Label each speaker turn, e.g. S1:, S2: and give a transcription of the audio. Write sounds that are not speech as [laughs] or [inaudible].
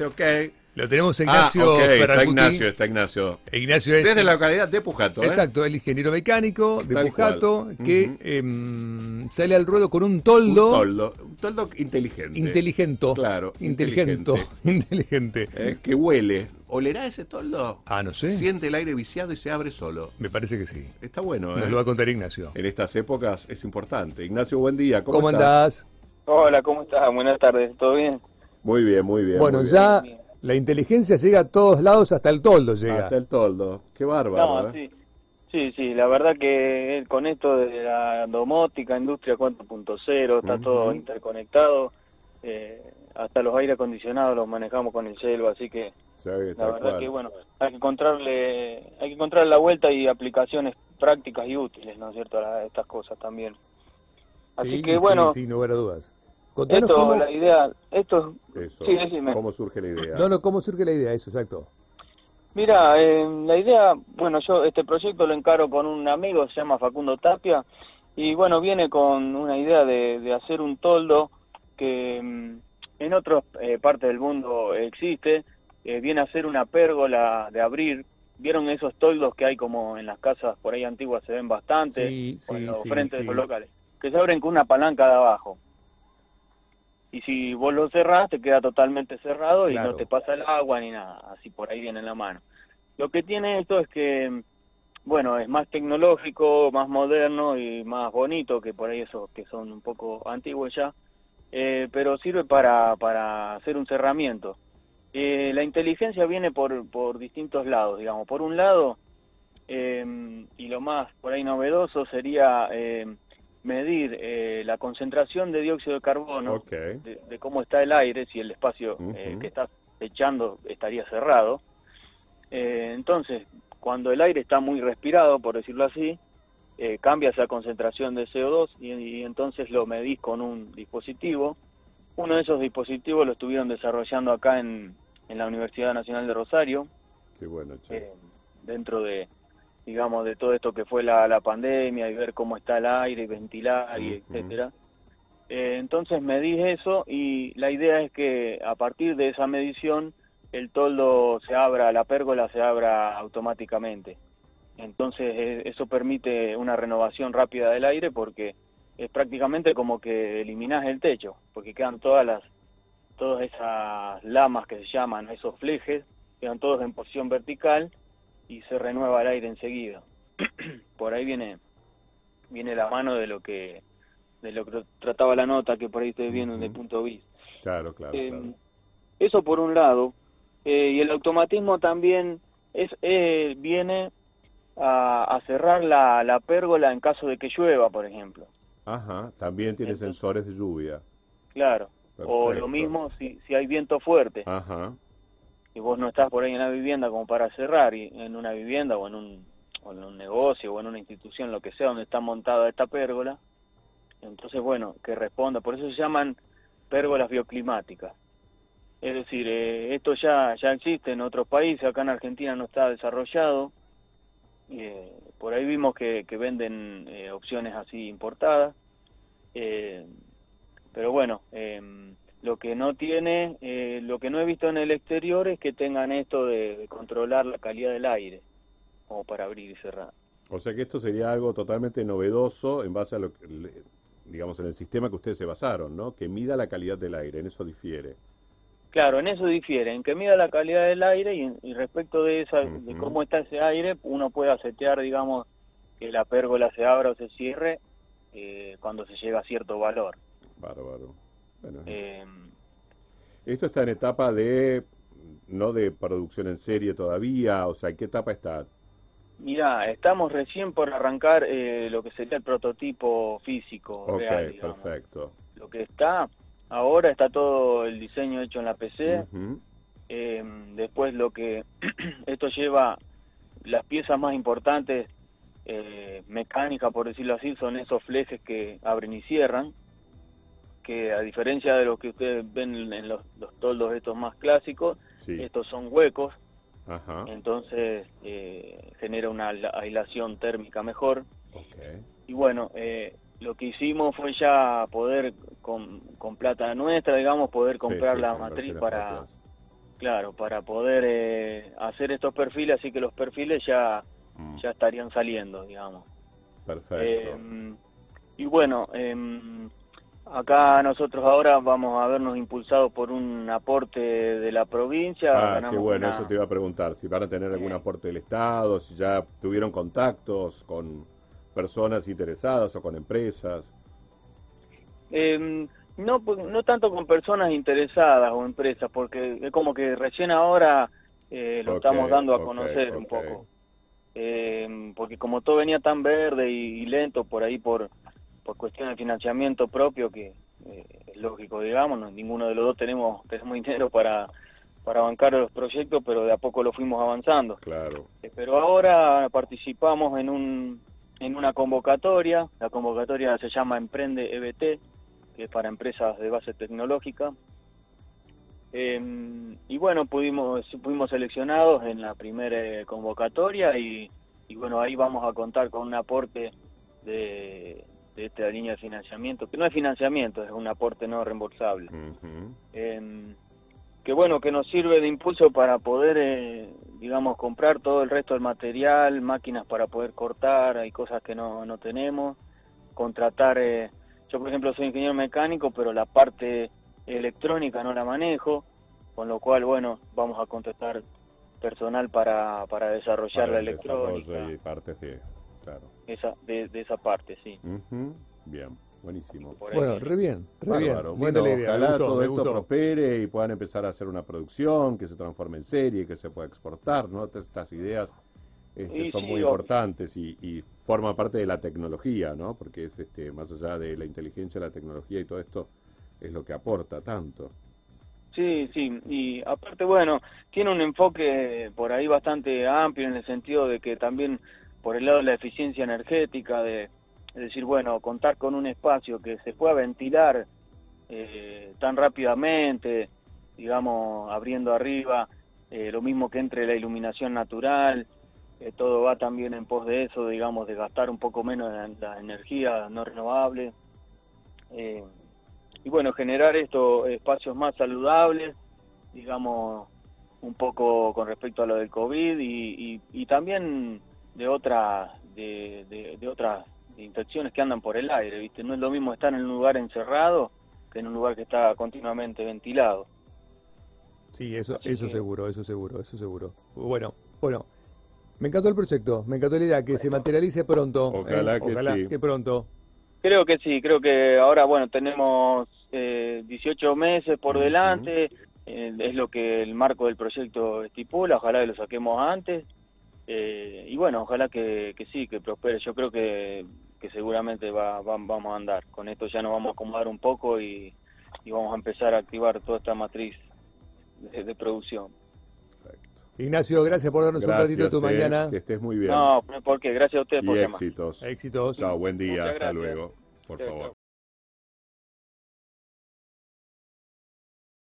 S1: Ok.
S2: Lo tenemos a
S1: Ah,
S2: Ignacio
S1: ok, está. Ignacio, está Ignacio.
S2: Ignacio es,
S1: Desde la localidad de Pujato, ¿eh?
S2: exacto, el ingeniero mecánico de
S1: Tal
S2: Pujato
S1: cual.
S2: que em, sale al ruedo con un
S1: Un
S2: toldo,
S1: toldo, un toldo inteligente.
S2: inteligente.
S1: Claro, [laughs]
S2: inteligente. Inteligente.
S1: Eh, que huele. ¿Olerá ese toldo?
S2: Ah, no sé.
S1: Siente el aire viciado y se abre solo.
S2: Me parece que sí.
S1: Está bueno, ¿eh?
S2: Nos lo va a contar Ignacio.
S1: En estas épocas es importante. Ignacio, buen día. ¿Cómo,
S2: ¿Cómo,
S1: estás?
S2: andás?
S3: Hola, ¿cómo estás? Buenas tardes, ¿todo bien?
S1: Muy bien, muy bien.
S2: bueno,
S1: muy
S2: ya
S3: bien.
S2: la inteligencia llega a todos lados, hasta el toldo llega.
S1: Hasta el toldo. Qué bárbaro,
S3: No,
S1: ¿eh?
S3: sí. Sí, sí, la verdad que con esto de la domótica, industria 4.0, está
S1: Ujú.
S3: todo interconectado. eh, hasta los aire acondicionados los manejamos con el celo, así que
S1: ve,
S3: la verdad
S1: cual.
S3: que bueno, hay que encontrarle, hay que encontrar la vuelta y aplicaciones prácticas y útiles, ¿no es cierto? A estas cosas también. Así
S2: Sí,
S3: que
S2: sí,
S3: bueno,
S2: sin lugar a dudas. Contanos
S3: esto,
S2: cómo,
S3: la idea, esto,
S1: Eso.
S3: sí, decime.
S1: ¿Cómo surge la idea?
S2: no, no, cómo surge la idea, eso, exacto.
S3: Mira, eh, la idea, bueno, yo este proyecto lo encaro con un amigo, se llama Facundo Tapia, y bueno, viene con una idea de, de hacer un toldo que mm, en otras eh, partes del mundo existe, eh, viene a ser una pérgola de abrir. ¿Vieron esos toldos que hay como en las casas por ahí antiguas se ven bastante?
S2: Sí,
S3: o en
S2: sí,
S3: los
S2: sí,
S3: frentes
S2: sí.
S3: de los locales. Que se abren con una palanca de abajo. Y si vos lo cerrás, te queda totalmente cerrado y no te pasa el agua ni nada. Así por ahí viene en la mano. Lo que tiene esto es que, bueno, es más tecnológico, más moderno y más bonito que por ahí esos que son un poco antiguos ya, eh, pero sirve para, para hacer un cerramiento. Eh, la inteligencia viene por, por distintos lados, digamos. Por un lado, eh, y lo más por ahí novedoso sería medir eh, la concentración de dióxido de carbono de, de cómo está el aire, si el espacio eh, que estás echando estaría cerrado. Eh, entonces, cuando el aire está muy respirado, por decirlo así, eh, cambia esa concentración de CO2 y, y entonces lo medís con un dispositivo. Uno de esos dispositivos lo estuvieron desarrollando acá en, en la Universidad Nacional de Rosario,
S1: Qué bueno,
S3: eh, dentro de, digamos, de todo esto que fue la, la pandemia y ver cómo está el aire y ventilar y
S1: Ujú.
S3: etcétera. Eh, entonces medís eso y la idea es que a partir de esa medición el toldo se abra, la pérgola se abra automáticamente. Entonces eh, eso permite una renovación rápida del aire porque es prácticamente como que eliminás el techo, porque quedan todas las todas esas lamas que se llaman, esos flejes, quedan todos en posición vertical y se renueva el aire enseguida. [clears throat] por ahí viene viene la mano de lo que de lo que trataba la nota que por ahí estoy viendo de
S1: Ujú.
S3: punto bis.
S1: Claro, claro,
S3: Eh,
S1: claro.
S3: Eso por un lado. Eh, y el automatismo también es eh, viene a, a cerrar la, la pérgola en caso de que llueva, por ejemplo.
S1: Ajá, también tiene
S3: entonces-
S1: sensores de lluvia.
S3: Claro. O
S1: Perfecto.
S3: lo mismo si, si hay viento fuerte
S1: Ajá,
S3: y vos no estás por ahí en la vivienda como para cerrar, y en una vivienda o en un, o en un negocio o en una institución, lo que sea, donde está montada esta pérgola, entonces, bueno, que responda. Por eso se llaman pérgolas bioclimáticas. Es decir, eh, esto ya, ya existe en otros países, acá en Argentina no está desarrollado. Eh, por ahí vimos que, venden eh, opciones así importadas. Eh, pero bueno, eh, lo que no tiene, eh, lo que no he visto en el exterior es que tengan esto de, de controlar la calidad del aire, como para abrir y cerrar.
S1: O sea que esto sería algo totalmente novedoso en base a lo que, digamos, en el sistema que ustedes se basaron, ¿no? Que mida la calidad del aire, en eso difiere.
S3: Claro, en eso difiere, en que mida la calidad del aire y, y respecto de esa, de cómo está ese aire, uno puede setear, digamos, que la pérgola se abra o se cierre eh, cuando se llega a cierto valor.
S1: Bárbaro. Bueno,
S3: Eh,
S1: esto está en etapa de, no de producción en serie todavía, o sea, ¿en qué etapa está?
S3: Mira, estamos recién por arrancar eh, lo que sería el prototipo físico
S1: Ok,
S3: real, digamos.
S1: perfecto.
S3: Lo que está ahora está todo el diseño hecho en la PC. Eh, después lo que [clears throat] esto lleva las piezas más importantes eh, mecánicas, por decirlo así, son esos flejes que abren y cierran, que a diferencia de lo que ustedes ven en los, los toldos estos más clásicos,
S1: Sí,
S3: estos son huecos,
S1: ajá,
S3: entonces eh, genera una aislación térmica mejor. Y bueno, eh, lo que hicimos fue ya poder, con, con plata nuestra, digamos, poder comprar
S1: sí,
S3: la matriz para,
S1: propias.
S3: claro, para poder eh, hacer estos perfiles, así que los perfiles ya,
S1: Mm,
S3: ya estarían saliendo, digamos.
S1: Perfecto.
S3: Y bueno, em, acá nosotros ahora vamos a vernos impulsados por un aporte de la provincia.
S1: ah, qué
S3: ganamos
S1: bueno,
S3: una-
S1: eso te iba a preguntar, si van a tener algún
S3: Sí.
S1: aporte del Estado, si ya tuvieron contactos con personas interesadas o con empresas.
S3: Em, no, pues, no tanto con personas interesadas o empresas, porque es como que recién ahora eh, lo
S1: Ok,
S3: estamos dando a
S1: ok,
S3: conocer un
S1: ok.
S3: poco. Em, porque como todo venía tan verde y, y lento por ahí por, por cuestión de financiamiento propio, que eh, es lógico, digamos, no- ninguno de los dos tenemos, [laughs] tenemos dinero para, para bancar los proyectos, pero de a poco lo fuimos avanzando.
S1: Claro.
S3: Eh, Pero ahora participamos en un en una convocatoria, la convocatoria se llama Emprende EBT, que es para empresas de base tecnológica. Eh, y bueno, pudimos fuimos seleccionados en la primera eh, convocatoria y, y bueno, ahí vamos a contar con un aporte de, de esta línea de financiamiento, que no es financiamiento, es un aporte no reembolsable. Eh, que bueno, que nos sirve de impulso para poder, eh, digamos, comprar todo el resto del material, máquinas para poder cortar, hay cosas que no, no tenemos, contratar, eh, yo por ejemplo soy ingeniero mecánico, pero la parte electrónica no la manejo, con lo cual, bueno, vamos a contratar personal para, para desarrollar
S1: Para
S3: la
S1: el desarrollo
S3: electrónica,
S1: y partes de... Claro.
S3: Esa, de, de esa parte, sí.
S1: Bien, buenísimo.
S2: Bueno, re bien, re
S1: Bárbaro.
S2: bien.
S1: Bueno,
S2: idea,
S1: ojalá
S2: gustó,
S1: todo esto prospere y puedan empezar a hacer una producción que se transforme en serie, que se pueda exportar, ¿no? Todas estas ideas este,
S3: Y
S1: son
S3: sí,
S1: muy importantes y, y forma parte de la tecnología, ¿no? Porque es este, más allá de la inteligencia, la tecnología y todo esto es lo que aporta tanto.
S3: Sí, sí, y aparte, bueno, tiene un enfoque por ahí bastante amplio en el sentido de que también por el lado de la eficiencia energética, de es decir, bueno, contar con un espacio que se pueda ventilar eh, tan rápidamente, digamos, abriendo arriba, eh, lo mismo que entre la iluminación natural, eh, todo va también en pos de eso, digamos, de gastar un poco menos en la energía no renovable. Y bueno, generar estos espacios más saludables, digamos, un poco con respecto a lo del COVID y también de otras de, de, de otras infecciones que andan por el aire, ¿viste? No es lo mismo estar en un lugar encerrado que en un lugar que está continuamente ventilado.
S2: Sí, eso,
S3: Así
S2: eso
S3: que-
S2: seguro, eso seguro, eso seguro. Bueno, bueno. Me encantó el proyecto, me encantó la idea, que se materialice pronto. ¿eh?
S1: Ojalá que sí.
S2: que pronto.
S3: Creo que sí, creo que ahora, bueno, tenemos eh, 18 meses por delante, eh, es lo que el marco del proyecto estipula, ojalá que lo saquemos antes, eh, y bueno, ojalá que, que sí, que prospere, yo creo que, que seguramente va, va- vamos a andar, con esto ya nos vamos a acomodar un poco y, y vamos a empezar a activar toda esta matriz de, de producción.
S1: Perfecto.
S2: Ignacio, gracias por darnos un ratito de tu
S1: eh,
S2: mañana.
S1: Que estés muy bien.
S3: No, porque gracias a ustedes
S1: y
S3: por llamar.
S1: éxitos.
S2: Éxitos.
S1: Chao, buen día, hasta luego. Por favor.
S3: chao.